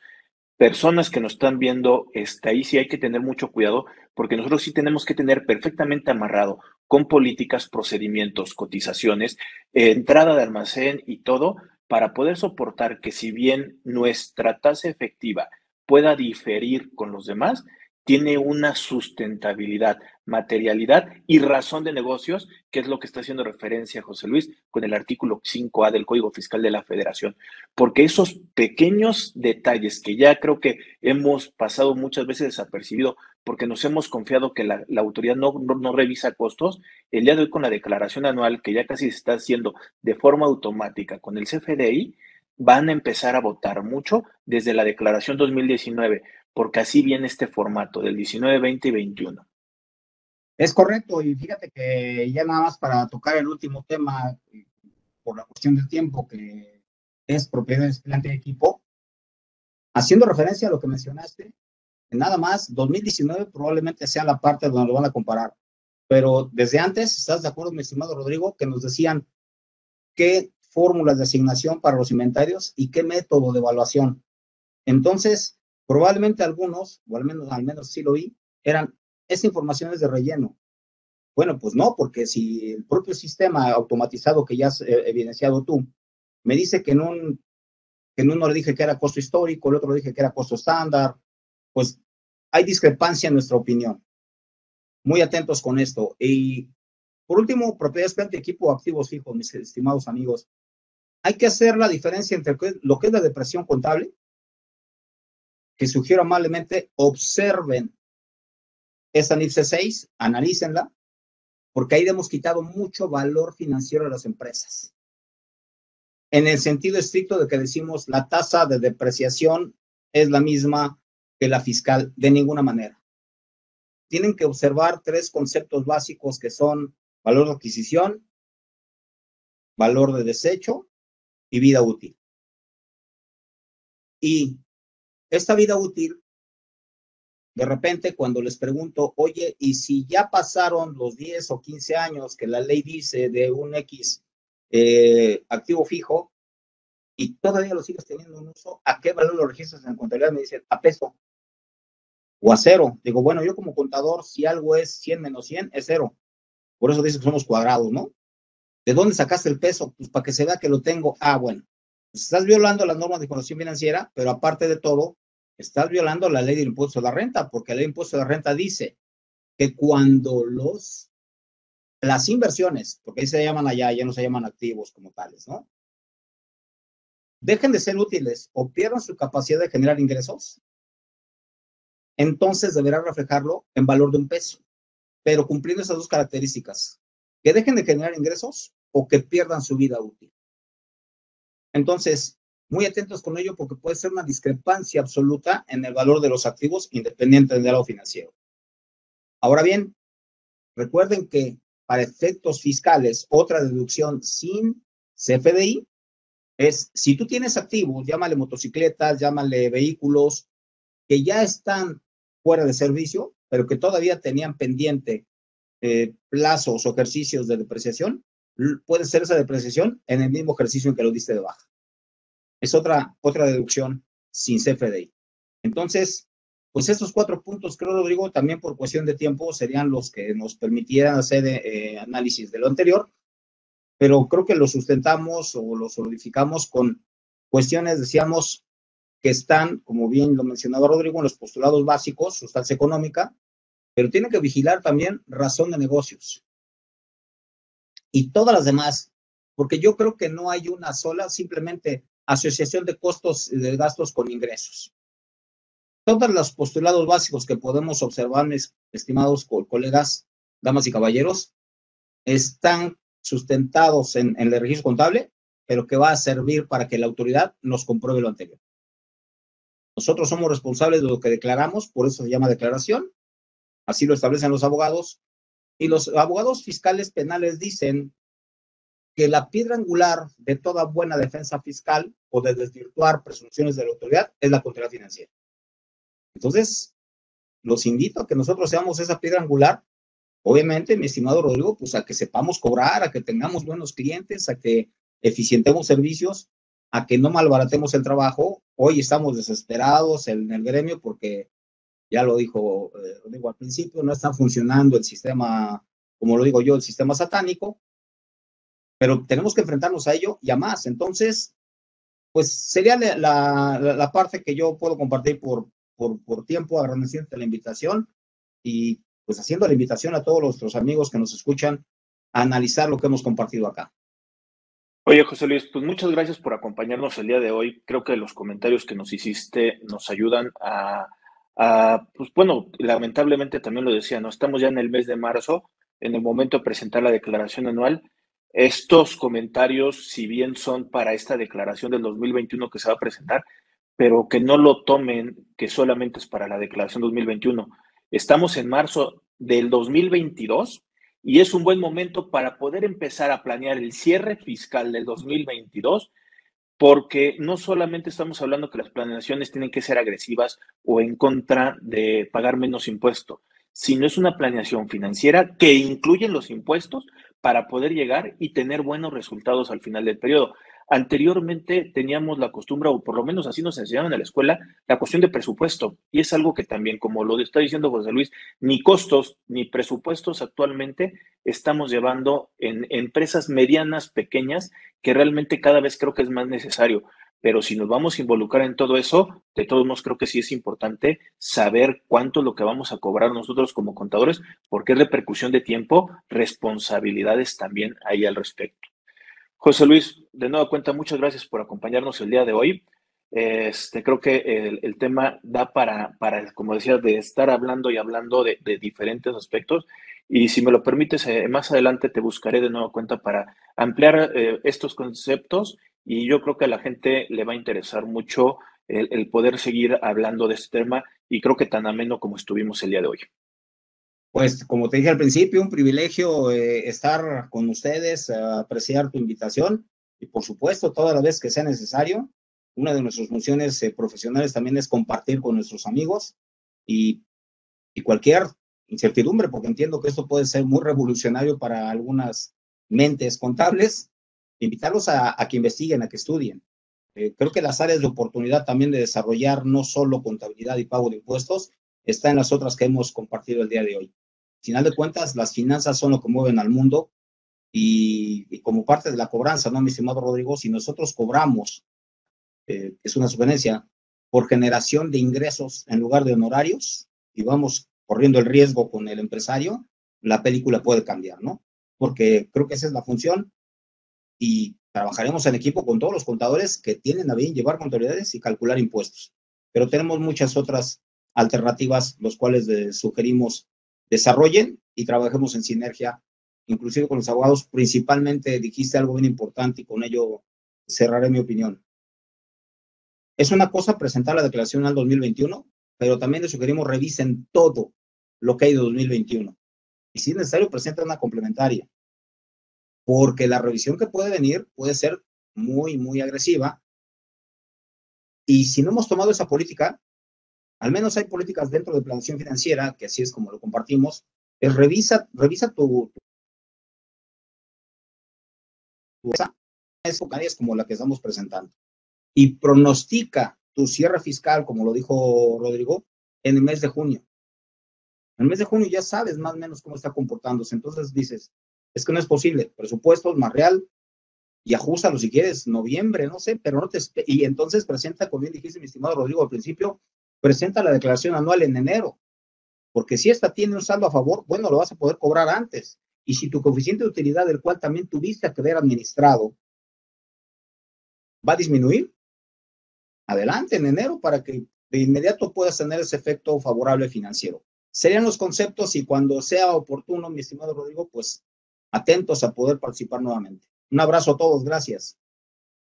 Personas que nos están viendo, está ahí sí hay que tener mucho cuidado, porque nosotros sí tenemos que tener perfectamente amarrado con políticas, procedimientos, cotizaciones, entrada de almacén y todo, para poder soportar que si bien nuestra tasa efectiva pueda diferir con los demás, tiene una sustentabilidad, materialidad y razón de negocios, que es lo que está haciendo referencia José Luis con el artículo 5A del Código Fiscal de la Federación. Porque esos pequeños detalles que ya creo que hemos pasado muchas veces desapercibido porque nos hemos confiado que la, autoridad no, revisa costos, el día de hoy con la declaración anual que ya casi se está haciendo de forma automática con el CFDI, van a empezar a votar mucho desde la declaración 2019 porque así viene este formato del 19, 20 y 21. Es correcto, y fíjate que ya nada más para tocar el último tema, por la cuestión del tiempo, que es propiedad de equipo, haciendo referencia a lo que mencionaste, nada más, 2019 probablemente sea la parte donde lo van a comparar, pero desde antes, ¿estás de acuerdo, mi estimado Rodrigo, que nos decían qué fórmulas de asignación para los inventarios y qué método de evaluación? Entonces, Probablemente algunos, o al menos, al menos sí lo vi, eran, esa información es de relleno. Bueno, pues no, porque si el propio sistema automatizado que ya has eh, evidenciado tú, me dice que en un, que en uno le dije que era costo histórico, el otro le dije que era costo estándar, pues hay discrepancia en nuestra opinión. Muy atentos con esto. Y por último, propiedades de equipo activos fijos, mis estimados amigos. Hay que hacer la diferencia entre lo que es la depresión contable que sugiero amablemente observen esa NIFSE 6, analícenla, porque ahí hemos quitado mucho valor financiero a las empresas. En el sentido estricto de que decimos la tasa de depreciación es la misma que la fiscal, de ninguna manera. Tienen que observar tres conceptos básicos que son valor de adquisición, valor de desecho y vida útil. Y esta vida útil, de repente cuando les pregunto, oye, ¿y si ya pasaron los 10 o 15 años que la ley dice de un X eh, activo fijo y todavía lo sigues teniendo en uso, ¿a qué valor lo registras en contabilidad? Me dicen, a peso o a cero. Digo, bueno, yo como contador, si algo es 100 menos 100, es cero. Por eso dicen que somos cuadrados, ¿no? ¿De dónde sacaste el peso? Pues para que se vea que lo tengo. Ah, bueno, estás violando las normas de información financiera, pero aparte de todo, estás violando la ley del impuesto a la renta, porque la ley del impuesto a la renta dice que cuando los, las inversiones, porque ahí se llaman allá, ya no se llaman activos como tales, ¿no? Dejen de ser útiles o pierdan su capacidad de generar ingresos, entonces deberá reflejarlo en valor de un peso, pero cumpliendo esas dos características, que dejen de generar ingresos o que pierdan su vida útil. Entonces, muy atentos con ello porque puede ser una discrepancia absoluta en el valor de los activos independiente del lado financiero. Ahora bien, recuerden que para efectos fiscales, otra deducción sin CFDI es si tú tienes activos, llámale motocicletas, llámale vehículos que ya están fuera de servicio, pero que todavía tenían pendiente eh, plazos o ejercicios de depreciación, puede ser esa depreciación en el mismo ejercicio en que lo diste de baja. Es otra, otra deducción sin CFDI. Entonces, pues estos cuatro puntos, creo, Rodrigo, también por cuestión de tiempo serían los que nos permitieran hacer eh, análisis de lo anterior, pero creo que lo sustentamos o lo solidificamos con cuestiones, decíamos, que están, como bien lo mencionaba Rodrigo, en los postulados básicos, sustancia económica, pero tienen que vigilar también razón de negocios. Y todas las demás, porque yo creo que no hay una sola, simplemente asociación de costos y de gastos con ingresos. Todos los postulados básicos que podemos observar, mis estimados colegas, damas y caballeros, están sustentados en, en el registro contable, pero que va a servir para que la autoridad nos compruebe lo anterior. Nosotros somos responsables de lo que declaramos, por eso se llama declaración, así lo establecen los abogados, y los abogados fiscales penales dicen que la piedra angular de toda buena defensa fiscal o de desvirtuar presunciones de la autoridad es la contabilidad financiera. Entonces, los invito a que nosotros seamos esa piedra angular. Obviamente, mi estimado Rodrigo, pues a que sepamos cobrar, a que tengamos buenos clientes, a que eficientemos servicios, a que no malbaratemos el trabajo. Hoy estamos desesperados en el gremio porque, ya lo dijo eh, Rodrigo al principio, no está funcionando el sistema, como lo digo yo, el sistema satánico pero tenemos que enfrentarnos a ello y a más. Entonces, pues sería la, la, parte que yo puedo compartir por, por, por tiempo, agradeciendo la invitación y pues haciendo la invitación a todos nuestros amigos que nos escuchan a analizar lo que hemos compartido acá. Oye, José Luis, pues muchas gracias por acompañarnos el día de hoy. Creo que los comentarios que nos hiciste nos ayudan a, pues bueno, lamentablemente también lo decía, ¿no? Estamos ya en el mes de marzo, en el momento de presentar la declaración anual estos comentarios, si bien son para esta declaración del 2021 que se va a presentar, pero que no lo tomen que solamente es para la declaración 2021. Estamos en marzo del 2022 y es un buen momento para poder empezar a planear el cierre fiscal del 2022 porque no solamente estamos hablando que las planeaciones tienen que ser agresivas o en contra de pagar menos impuesto, sino es una planeación financiera que incluye los impuestos, para poder llegar y tener buenos resultados al final del periodo. Anteriormente teníamos la costumbre, o por lo menos así nos enseñaron en la escuela, la cuestión de presupuesto. Y es algo que también, como lo está diciendo José Luis, ni costos ni presupuestos actualmente estamos llevando en empresas medianas, pequeñas, que realmente cada vez creo que es más necesario pero si nos vamos a involucrar en todo eso, de todos modos creo que sí es importante saber cuánto es lo que vamos a cobrar nosotros como contadores, porque es repercusión de tiempo, responsabilidades también hay al respecto. José Luis, de nueva cuenta, muchas gracias por acompañarnos el día de hoy. Este, creo que el, tema da para, para, como decía, de estar hablando y hablando de, diferentes aspectos. Y si me lo permites, eh, más adelante te buscaré de nueva cuenta para ampliar eh, estos conceptos y yo creo que a la gente le va a interesar mucho el, poder seguir hablando de este tema y creo que tan ameno como estuvimos el día de hoy. Pues como te dije al principio, un privilegio eh, estar con ustedes, apreciar tu invitación y por supuesto toda la vez que sea necesario. Una de nuestras funciones eh, profesionales también es compartir con nuestros amigos y, y cualquier incertidumbre, porque entiendo que esto puede ser muy revolucionario para algunas mentes contables invitarlos a, que investiguen, a que estudien. Eh, creo que las áreas de oportunidad también de desarrollar no solo contabilidad y pago de impuestos, está en las otras que hemos compartido el día de hoy. Final de cuentas, las finanzas son lo que mueven al mundo y, como parte de la cobranza, ¿no, mi estimado Rodrigo? Si nosotros cobramos, eh, es una sugerencia, por generación de ingresos en lugar de honorarios y vamos corriendo el riesgo con el empresario, la película puede cambiar, ¿no? Porque creo que esa es la función y trabajaremos en equipo con todos los contadores que tienen a bien llevar contabilidades y calcular impuestos. Pero tenemos muchas otras alternativas, los cuales sugerimos desarrollen y trabajemos en sinergia, inclusive con los abogados. Principalmente dijiste algo bien importante y con ello cerraré mi opinión. Es una cosa presentar la declaración al 2021, pero también les sugerimos revisen todo lo que hay de 2021. Y si es necesario, presenten una complementaria porque la revisión que puede venir puede ser muy, muy agresiva. Y si no hemos tomado esa política, al menos hay políticas dentro de planeación financiera, que así es como lo compartimos, revisa, revisa tu, tu es como la que estamos presentando y pronostica tu cierre fiscal, como lo dijo Rodrigo, en el mes de junio. En el mes de junio ya sabes más o menos cómo está comportándose. Entonces dices, es que no es posible. Presupuestos más real, y ajustalo si quieres, noviembre, no sé, pero no te... Y entonces presenta, como bien dijiste, mi estimado Rodrigo, al principio, presenta la declaración anual en enero, porque si esta tiene un saldo a favor, bueno, lo vas a poder cobrar antes. Y si tu coeficiente de utilidad, del cual también tuviste que haber administrado, va a disminuir, adelante en enero para que de inmediato puedas tener ese efecto favorable financiero. Serían los conceptos y cuando sea oportuno, mi estimado Rodrigo, pues atentos a poder participar nuevamente. Un abrazo a todos, gracias.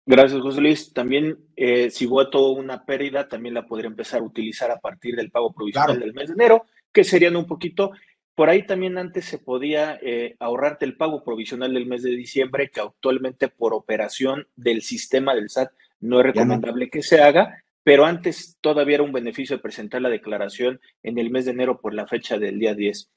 Gracias, José Luis. También, eh, si voto una pérdida, también la podría empezar a utilizar a partir del pago provisional del mes de enero, que serían un poquito. Por ahí también antes se podía eh, ahorrarte el pago provisional del mes de diciembre, que actualmente por operación del sistema del SAT no es recomendable que se haga, pero antes todavía era un beneficio de presentar la declaración en el mes de enero por la fecha del día 10.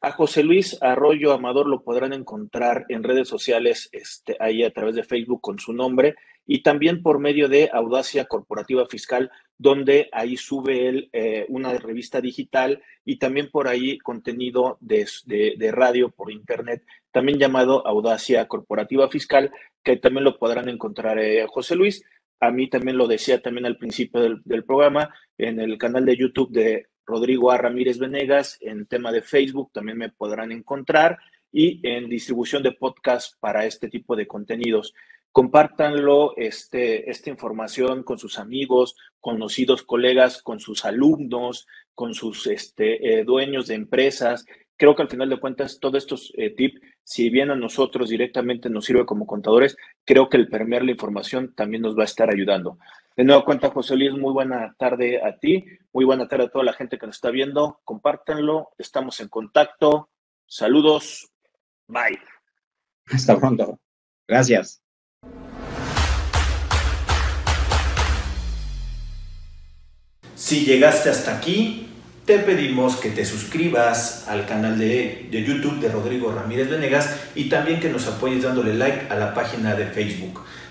A José Luis Arroyo Amador lo podrán encontrar en redes sociales, este, ahí a través de Facebook con su nombre y también por medio de Audacia Corporativa Fiscal, donde ahí sube él eh, una revista digital y también por ahí contenido de, radio por internet, también llamado Audacia Corporativa Fiscal, que también lo podrán encontrar eh, José Luis. A mí también lo decía también al principio del programa, en el canal de YouTube de Rodrigo A. Ramírez Venegas. En tema de Facebook también me podrán encontrar y en distribución de podcast para este tipo de contenidos. Compártanlo, este, esta información con sus amigos, conocidos, colegas, con sus alumnos, con sus este, eh, dueños de empresas. Creo que al final de cuentas, todos estos eh, tips, si bien a nosotros directamente nos sirve como contadores, creo que el permear la información también nos va a estar ayudando. De nuevo cuenta, José Luis, muy buena tarde a ti, muy buena tarde a toda la gente que nos está viendo. Compártanlo, estamos en contacto. Saludos, bye. Hasta pronto. Gracias. Si llegaste hasta aquí, te pedimos que te suscribas al canal de, de, YouTube de Rodrigo Ramírez Venegas y también que nos apoyes dándole like a la página de Facebook.